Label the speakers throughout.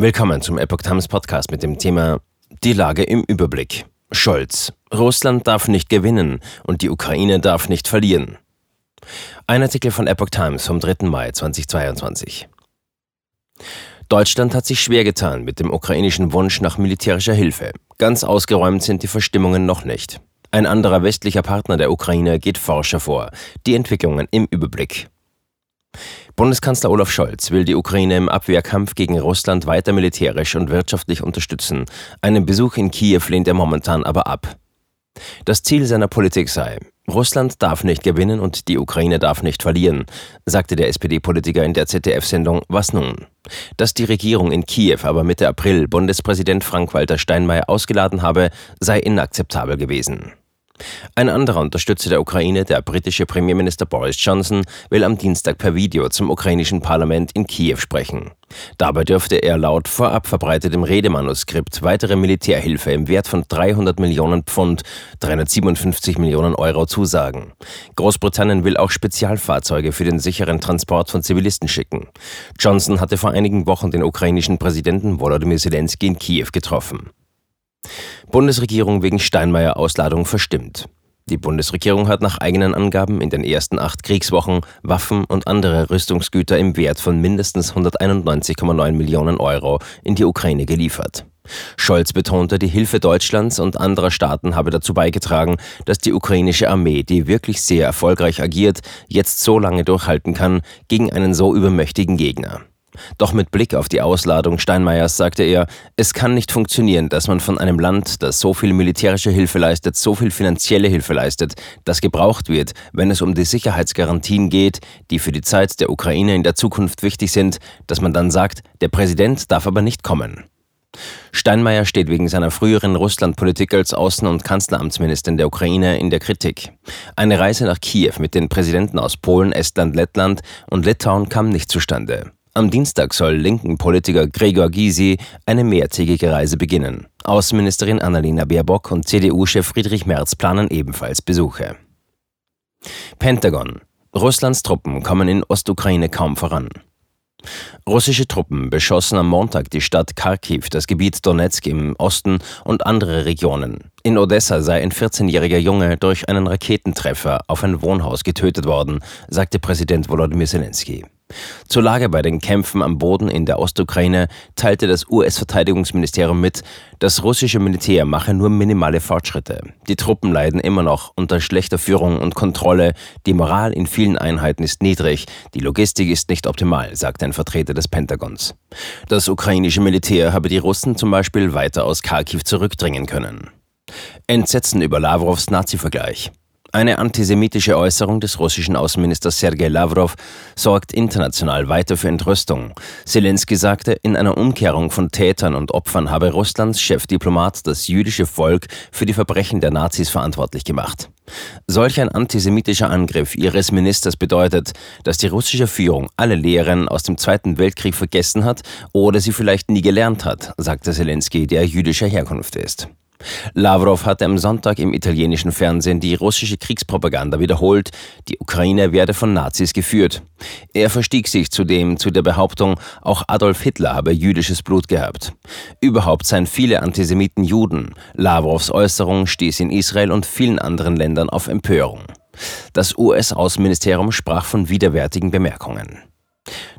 Speaker 1: Willkommen zum Epoch Times Podcast mit dem Thema Die Lage im Überblick. Scholz. Russland darf nicht gewinnen und die Ukraine darf nicht verlieren. Ein Artikel von Epoch Times vom 3. Mai 2022. Deutschland hat sich schwer getan mit dem ukrainischen Wunsch nach militärischer Hilfe. Ganz ausgeräumt sind die Verstimmungen noch nicht. Ein anderer westlicher Partner der Ukraine geht forscher vor. Die Entwicklungen im Überblick. Bundeskanzler Olaf Scholz will die Ukraine im Abwehrkampf gegen Russland weiter militärisch und wirtschaftlich unterstützen. Einen Besuch in Kiew lehnt er momentan aber ab. Das Ziel seiner Politik sei, Russland darf nicht gewinnen und die Ukraine darf nicht verlieren, sagte der SPD-Politiker in der ZDF-Sendung Was nun? Dass die Regierung in Kiew aber Mitte April Bundespräsident Frank-Walter Steinmeier ausgeladen habe, sei inakzeptabel gewesen. Ein anderer Unterstützer der Ukraine, der britische Premierminister Boris Johnson, will am Dienstag per Video zum ukrainischen Parlament in Kiew sprechen. Dabei dürfte er laut vorab verbreitetem Redemanuskript weitere Militärhilfe im Wert von 300 Millionen Pfund, 357 Millionen Euro zusagen. Großbritannien will auch Spezialfahrzeuge für den sicheren Transport von Zivilisten schicken. Johnson hatte vor einigen Wochen den ukrainischen Präsidenten Volodymyr Zelensky in Kiew getroffen. Bundesregierung wegen Steinmeier-Ausladung verstimmt. Die Bundesregierung hat nach eigenen Angaben in den ersten acht Kriegswochen Waffen und andere Rüstungsgüter im Wert von mindestens 191,9 Millionen Euro in die Ukraine geliefert. Scholz betonte, die Hilfe Deutschlands und anderer Staaten habe dazu beigetragen, dass die ukrainische Armee, die wirklich sehr erfolgreich agiert, jetzt so lange durchhalten kann gegen einen so übermächtigen Gegner. Doch mit Blick auf die Ausladung Steinmeiers sagte er, es kann nicht funktionieren, dass man von einem Land, das so viel militärische Hilfe leistet, so viel finanzielle Hilfe leistet, das gebraucht wird, wenn es um die Sicherheitsgarantien geht, die für die Zeit der Ukraine in der Zukunft wichtig sind, dass man dann sagt, der Präsident darf aber nicht kommen. Steinmeier steht wegen seiner früheren Russlandpolitik als Außen- und Kanzleramtsministerin der Ukraine in der Kritik. Eine Reise nach Kiew mit den Präsidenten aus Polen, Estland, Lettland und Litauen kam nicht zustande. Am Dienstag soll linken Politiker Gregor Gysi eine mehrtägige Reise beginnen. Außenministerin Annalena Baerbock und CDU-Chef Friedrich Merz planen ebenfalls Besuche. Pentagon. Russlands Truppen kommen in Ostukraine kaum voran. Russische Truppen beschossen am Montag die Stadt Kharkiv, das Gebiet Donetsk im Osten und andere Regionen. In Odessa sei ein 14-jähriger Junge durch einen Raketentreffer auf ein Wohnhaus getötet worden, sagte Präsident Volodymyr Zelensky. Zur Lage bei den Kämpfen am Boden in der Ostukraine teilte das US-Verteidigungsministerium mit, das russische Militär mache nur minimale Fortschritte. Die Truppen leiden immer noch unter schlechter Führung und Kontrolle, die Moral in vielen Einheiten ist niedrig, die Logistik ist nicht optimal, sagte ein Vertreter des Pentagons. Das ukrainische Militär habe die Russen zum Beispiel weiter aus Kharkiv zurückdringen können. Entsetzen über Lavrovs Nazi-Vergleich. Eine antisemitische Äußerung des russischen Außenministers Sergei Lavrov sorgt international weiter für Entrüstung. Zelensky sagte, in einer Umkehrung von Tätern und Opfern habe Russlands Chefdiplomat das jüdische Volk für die Verbrechen der Nazis verantwortlich gemacht. Solch ein antisemitischer Angriff ihres Ministers bedeutet, dass die russische Führung alle Lehren aus dem Zweiten Weltkrieg vergessen hat oder sie vielleicht nie gelernt hat, sagte Zelensky, der jüdischer Herkunft ist. Lavrov hatte am Sonntag im italienischen Fernsehen die russische Kriegspropaganda wiederholt, die Ukraine werde von Nazis geführt. Er verstieg sich zudem zu der Behauptung, auch Adolf Hitler habe jüdisches Blut gehabt. Überhaupt seien viele Antisemiten Juden. Lavrovs Äußerung stieß in Israel und vielen anderen Ländern auf Empörung. Das US-Außenministerium sprach von widerwärtigen Bemerkungen.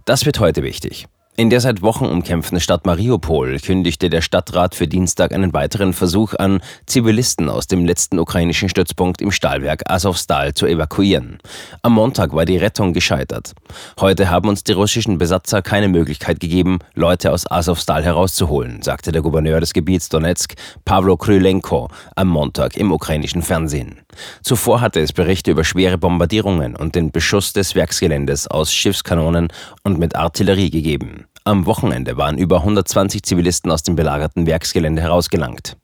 Speaker 1: Das wird heute wichtig. In der seit Wochen umkämpften Stadt Mariupol kündigte der Stadtrat für Dienstag einen weiteren Versuch an, Zivilisten aus dem letzten ukrainischen Stützpunkt im Stahlwerk Azovstal zu evakuieren. Am Montag war die Rettung gescheitert. Heute haben uns die russischen Besatzer keine Möglichkeit gegeben, Leute aus Azovstal herauszuholen, sagte der Gouverneur des Gebiets Donetsk, Pavlo Krylenko, am Montag im ukrainischen Fernsehen. Zuvor hatte es Berichte über schwere Bombardierungen und den Beschuss des Werksgeländes aus Schiffskanonen und mit Artillerie gegeben. Am Wochenende waren über 120 Zivilisten aus dem belagerten Werksgelände herausgelangt.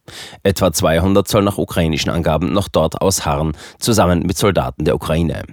Speaker 1: Etwa 200 sollen nach ukrainischen Angaben noch dort ausharren, zusammen mit Soldaten der Ukraine.